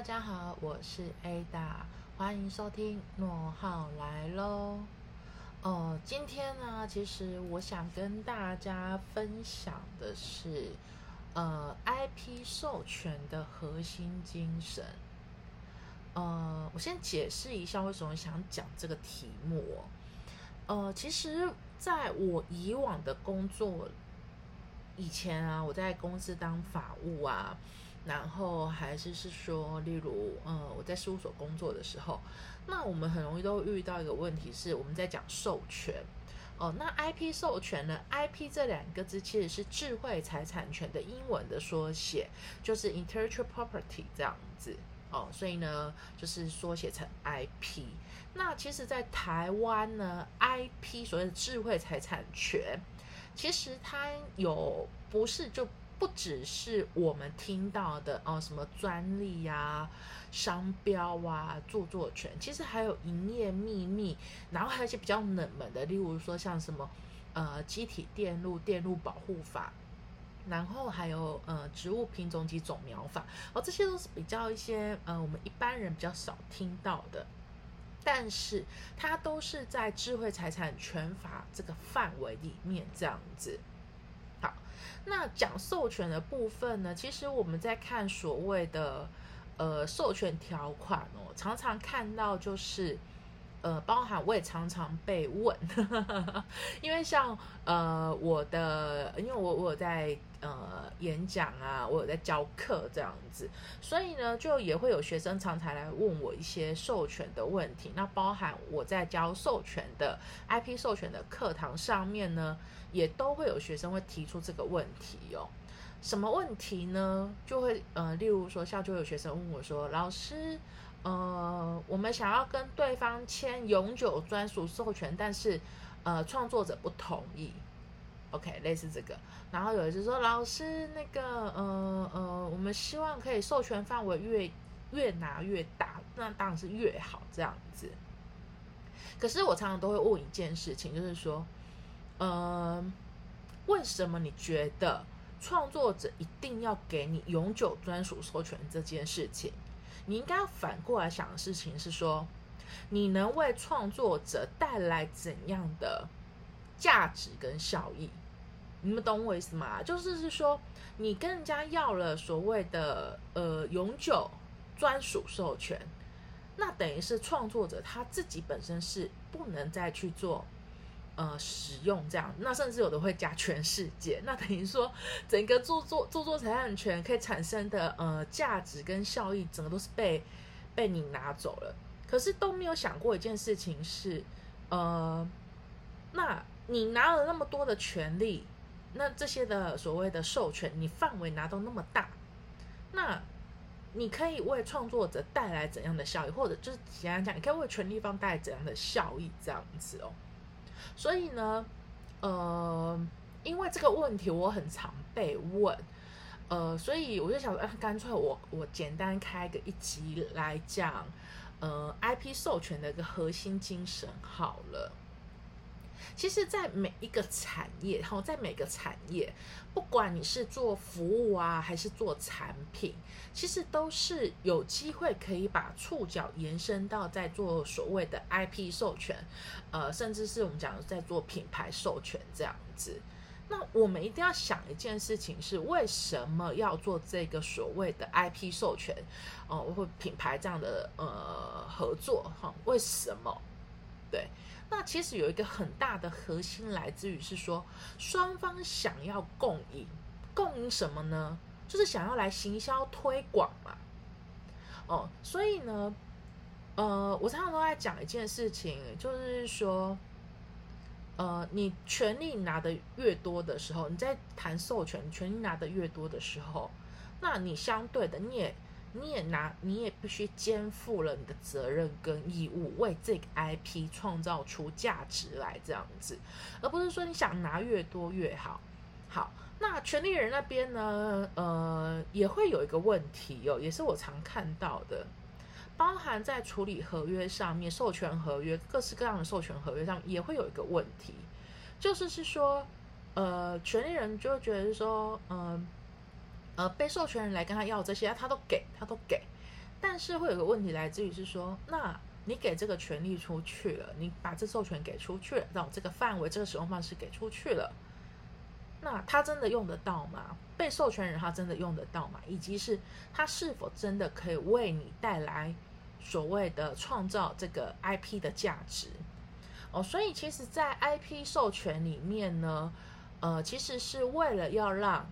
大家好，我是 Ada，欢迎收听诺浩来喽。哦，今天呢，其实我想跟大家分享的是，呃，IP 授权的核心精神。呃，我先解释一下为什么想讲这个题目。呃，其实在我以往的工作以前啊，我在公司当法务啊。然后还是是说，例如，呃，我在事务所工作的时候，那我们很容易都遇到一个问题，是我们在讲授权，哦，那 IP 授权呢？IP 这两个字其实是智慧财产权的英文的缩写，就是 intellectual property 这样子，哦，所以呢，就是缩写成 IP。那其实，在台湾呢，IP 所谓的智慧财产权，其实它有不是就。不只是我们听到的哦，什么专利呀、商标啊、著作权，其实还有营业秘密，然后还有一些比较冷门的，例如说像什么呃，机体电路电路保护法，然后还有呃，植物品种及种苗法，哦，这些都是比较一些呃，我们一般人比较少听到的，但是它都是在智慧财产权法这个范围里面这样子。好，那讲授权的部分呢？其实我们在看所谓的呃授权条款哦，常常看到就是呃，包含我也常常被问，因为像呃我的，因为我我有在。呃，演讲啊，我有在教课这样子，所以呢，就也会有学生常常来问我一些授权的问题。那包含我在教授权的 IP 授权的课堂上面呢，也都会有学生会提出这个问题哦。什么问题呢？就会呃，例如说，像就有学生问我说：“老师，呃，我们想要跟对方签永久专属授权，但是呃，创作者不同意。” OK，类似这个，然后有一次说老师那个，呃呃，我们希望可以授权范围越越拿越大，那当然是越好这样子。可是我常常都会问一件事情，就是说，呃，为什么你觉得创作者一定要给你永久专属授权这件事情？你应该要反过来想的事情是说，你能为创作者带来怎样的价值跟效益？你们懂我意思吗？就是是说，你跟人家要了所谓的呃永久专属授权，那等于是创作者他自己本身是不能再去做呃使用这样，那甚至有的会加全世界，那等于说整个著作著作财产权可以产生的呃价值跟效益，整个都是被被你拿走了。可是都没有想过一件事情是，呃，那你拿了那么多的权利。那这些的所谓的授权，你范围拿到那么大，那你可以为创作者带来怎样的效益，或者就是简单讲，你可以为权利方带来怎样的效益，这样子哦。所以呢，呃，因为这个问题我很常被问，呃，所以我就想说，干脆我我简单开个一集来讲，呃，IP 授权的一个核心精神好了。其实，在每一个产业，哈，在每个产业，不管你是做服务啊，还是做产品，其实都是有机会可以把触角延伸到在做所谓的 IP 授权，呃，甚至是我们讲的在做品牌授权这样子。那我们一定要想一件事情是，为什么要做这个所谓的 IP 授权，哦，或品牌这样的呃合作，哈？为什么？对。那其实有一个很大的核心来自于是说，双方想要共赢，共赢什么呢？就是想要来行销推广嘛。哦，所以呢，呃，我常常都在讲一件事情，就是说，呃，你权力拿的越多的时候，你在谈授权，权力拿的越多的时候，那你相对的你也。你也拿，你也必须肩负了你的责任跟义务，为这个 IP 创造出价值来，这样子，而不是说你想拿越多越好。好，那权利人那边呢？呃，也会有一个问题哦，也是我常看到的，包含在处理合约上面，授权合约各式各样的授权合约上也会有一个问题，就是是说，呃，权利人就觉得说，嗯。呃被授权人来跟他要这些，他都给他都给，但是会有个问题来自于是说，那你给这个权利出去了，你把这授权给出去了，让这个范围、这个使用方式给出去了，那他真的用得到吗？被授权人他真的用得到吗？以及是他是否真的可以为你带来所谓的创造这个 IP 的价值？哦，所以其实，在 IP 授权里面呢，呃，其实是为了要让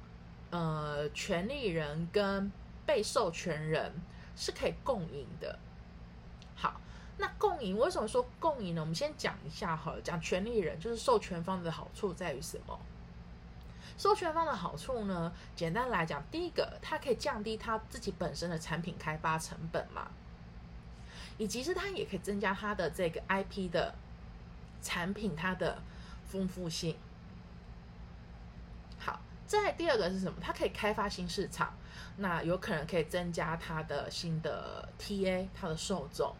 呃权利人跟被授权人是可以共赢的。好，那共赢为什么说共赢呢？我们先讲一下哈，讲权利人就是授权方的好处在于什么？授权方的好处呢，简单来讲，第一个，它可以降低他自己本身的产品开发成本嘛，以及是它也可以增加它的这个 IP 的。产品它的丰富性，再第二个是什么？它可以开发新市场，那有可能可以增加它的新的 TA，它的受众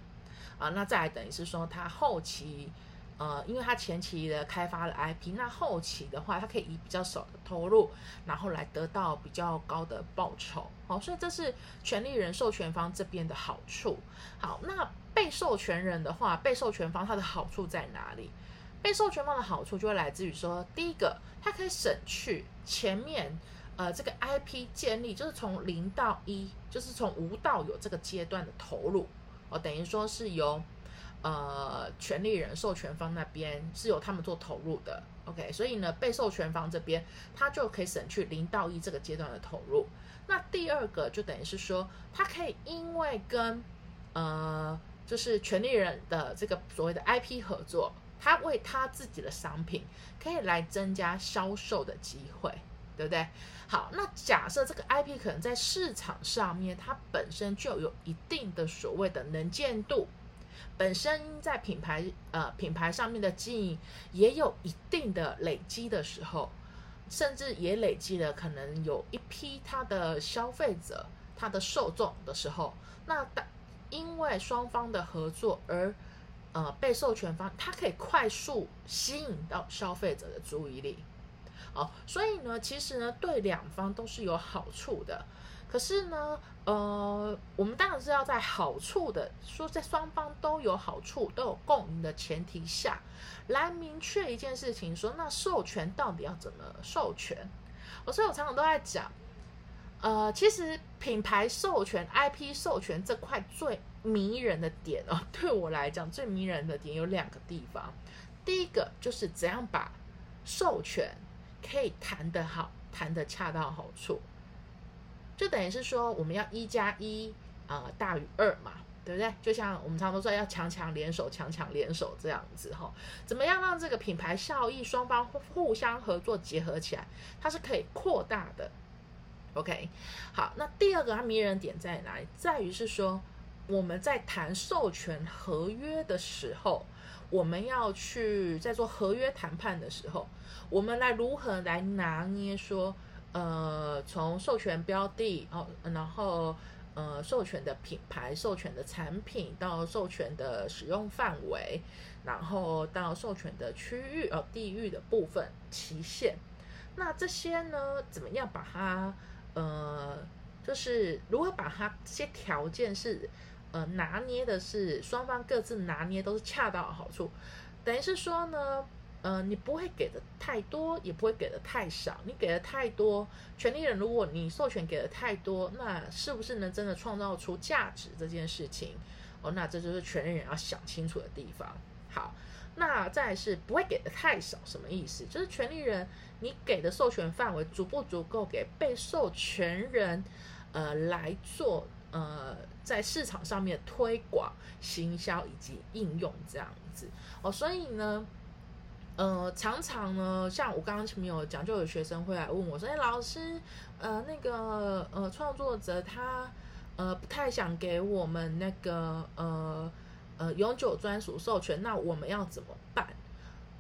啊。那再来等于是说，它后期呃，因为它前期的开发了 IP，那后期的话，它可以以比较少的投入，然后来得到比较高的报酬。好，所以这是权利人授权方这边的好处。好，那。被授权人的话，被授权方它的好处在哪里？被授权方的好处就会来自于说，第一个，它可以省去前面呃这个 IP 建立，就是从零到一，就是从无到有这个阶段的投入哦，等于说是由呃权利人授权方那边是由他们做投入的，OK，所以呢，被授权方这边它就可以省去零到一这个阶段的投入。那第二个就等于是说，它可以因为跟呃就是权利人的这个所谓的 IP 合作，他为他自己的商品可以来增加销售的机会，对不对？好，那假设这个 IP 可能在市场上面，它本身就有一定的所谓的能见度，本身在品牌呃品牌上面的经营也有一定的累积的时候，甚至也累积了可能有一批他的消费者、他的受众的时候，那大。因为双方的合作而，呃，被授权方他可以快速吸引到消费者的注意力，哦，所以呢，其实呢，对两方都是有好处的。可是呢，呃，我们当然是要在好处的说，在双方都有好处、都有共赢的前提下，来明确一件事情，说那授权到底要怎么授权？我所以我常常都在讲。呃，其实品牌授权、IP 授权这块最迷人的点哦，对我来讲最迷人的点有两个地方。第一个就是怎样把授权可以谈得好，谈得恰到好处，就等于是说我们要一加一啊大于二嘛，对不对？就像我们常都说要强强联手，强强联手这样子哈，怎么样让这个品牌效益双方互相合作结合起来，它是可以扩大的。OK，好，那第二个它迷人点在哪里？在于是说，我们在谈授权合约的时候，我们要去在做合约谈判的时候，我们来如何来拿捏说，呃，从授权标的哦，然后呃，授权的品牌、授权的产品到授权的使用范围，然后到授权的区域哦，地域的部分期限，那这些呢，怎么样把它？呃，就是如何把它这些条件是呃拿捏的，是双方各自拿捏都是恰到好处，等于是说呢，呃，你不会给的太多，也不会给的太少。你给的太多，权利人如果你授权给的太多，那是不是能真的创造出价值这件事情？哦，那这就是权利人要想清楚的地方。好。那再是不会给的太少，什么意思？就是权利人你给的授权范围足不足够给被授权人，呃来做呃在市场上面推广、行销以及应用这样子哦。所以呢，呃常常呢，像我刚刚前面有讲，就有学生会来问我说：“哎，老师，呃那个呃创作者他呃不太想给我们那个呃。”呃，永久专属授权，那我们要怎么办？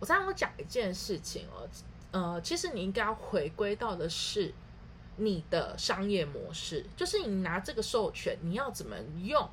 我常常讲一件事情哦，呃，其实你应该要回归到的是你的商业模式，就是你拿这个授权，你要怎么用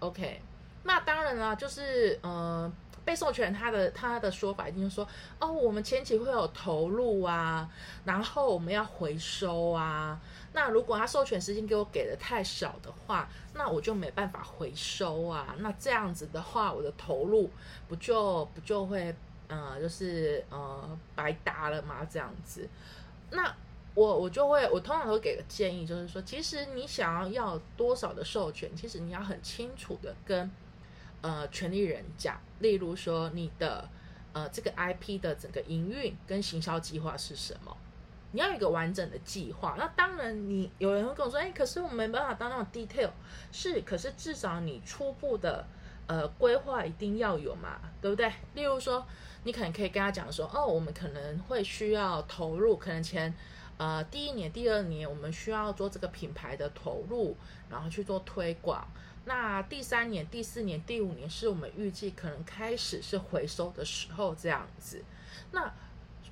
？OK，那当然啦，就是呃，被授权他的他的说法一定说，哦，我们前期会有投入啊，然后我们要回收啊。那如果他授权时间给我给的太少的话，那我就没办法回收啊。那这样子的话，我的投入不就不就会呃，就是呃白搭了吗？这样子，那。我我就会，我通常都给个建议，就是说，其实你想要要多少的授权，其实你要很清楚的跟呃权利人讲，例如说你的呃这个 IP 的整个营运跟行销计划是什么，你要有一个完整的计划。那当然，你有人会跟我说，哎，可是我没办法当那种 detail，是，可是至少你初步的呃规划一定要有嘛，对不对？例如说，你可能可以跟他讲说，哦，我们可能会需要投入，可能前。呃，第一年、第二年我们需要做这个品牌的投入，然后去做推广。那第三年、第四年、第五年是我们预计可能开始是回收的时候，这样子。那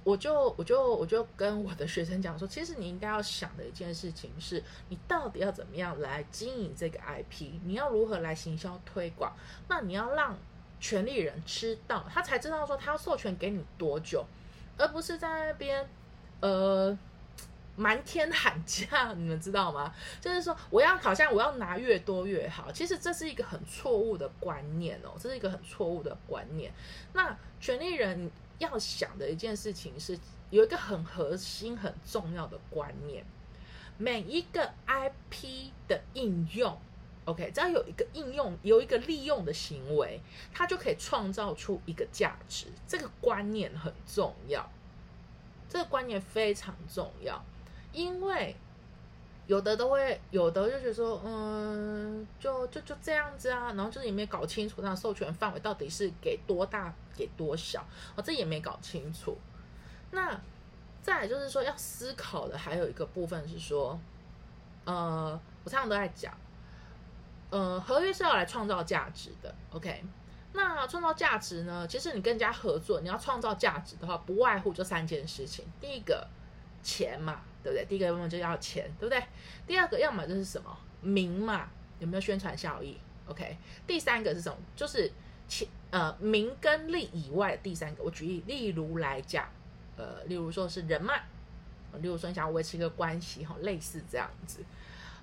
我就我就我就跟我的学生讲说，其实你应该要想的一件事情是，你到底要怎么样来经营这个 IP？你要如何来行销推广？那你要让权利人知道，他才知道说他要授权给你多久，而不是在那边呃。瞒天喊价，你们知道吗？就是说，我要好像我要拿越多越好，其实这是一个很错误的观念哦，这是一个很错误的观念。那权利人要想的一件事情是，有一个很核心、很重要的观念：每一个 IP 的应用，OK，只要有一个应用，有一个利用的行为，它就可以创造出一个价值。这个观念很重要，这个观念非常重要。因为有的都会，有的就觉得说，嗯，就就就这样子啊，然后就是也没搞清楚它的授权范围到底是给多大，给多小，哦，这也没搞清楚。那再就是说，要思考的还有一个部分是说，呃，我常常都在讲，呃，合约是要来创造价值的，OK？那创造价值呢？其实你跟人家合作，你要创造价值的话，不外乎就三件事情，第一个钱嘛。对不对？第一个要么就要钱，对不对？第二个要么就是什么名嘛，有没有宣传效益？OK。第三个是什么？就是钱呃名跟利以外的第三个。我举例，例如来讲，呃，例如说是人脉，例如说你想要维持一个关系哈，类似这样子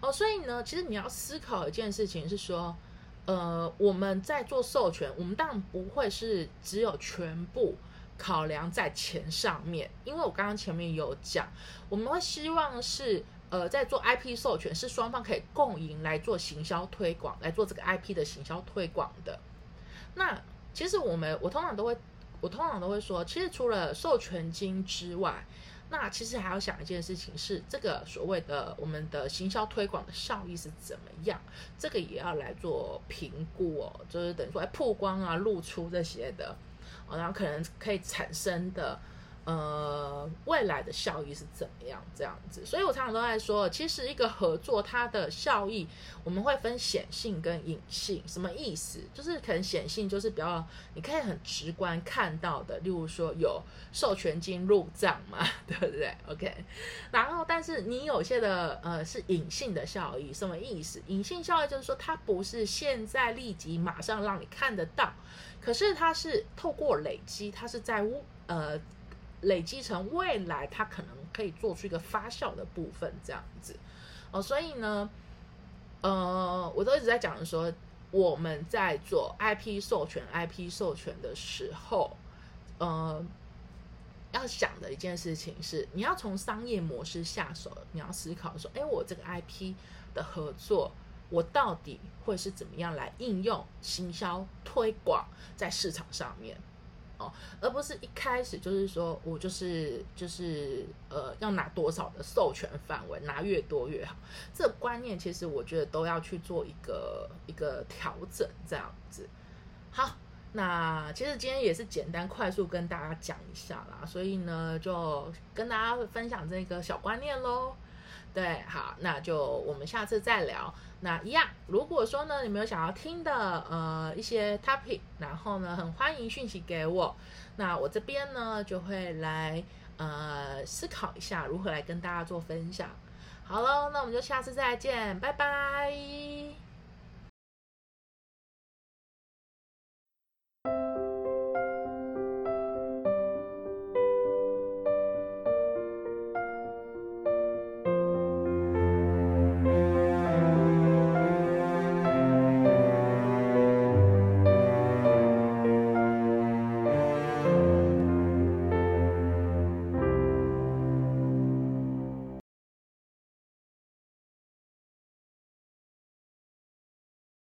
哦。所以呢，其实你要思考一件事情是说，呃，我们在做授权，我们当然不会是只有全部。考量在钱上面，因为我刚刚前面有讲，我们会希望是呃在做 IP 授权，是双方可以共赢来做行销推广，来做这个 IP 的行销推广的。那其实我们我通常都会，我通常都会说，其实除了授权金之外，那其实还要想一件事情，是这个所谓的我们的行销推广的效益是怎么样，这个也要来做评估哦，就是等于说曝光啊、露出这些的。然后可能可以产生的，呃，未来的效益是怎么样？这样子，所以我常常都在说，其实一个合作它的效益，我们会分显性跟隐性。什么意思？就是可能显性就是比较你可以很直观看到的，例如说有授权金入账嘛，对不对？OK。然后，但是你有些的呃是隐性的效益，什么意思？隐性效益就是说它不是现在立即马上让你看得到。可是它是透过累积，它是在呃累积成未来，它可能可以做出一个发酵的部分，这样子哦。所以呢，呃，我都一直在讲说，我们在做 IP 授权、IP 授权的时候，呃，要想的一件事情是，你要从商业模式下手，你要思考说，哎，我这个 IP 的合作。我到底会是怎么样来应用行销推广在市场上面哦，而不是一开始就是说我就是就是呃要拿多少的授权范围，拿越多越好。这个观念其实我觉得都要去做一个一个调整，这样子。好，那其实今天也是简单快速跟大家讲一下啦，所以呢就跟大家分享这个小观念喽。对，好，那就我们下次再聊。那一样，如果说呢，你们有想要听的呃一些 topic，然后呢，很欢迎讯息给我。那我这边呢就会来呃思考一下如何来跟大家做分享。好喽，那我们就下次再见，拜拜。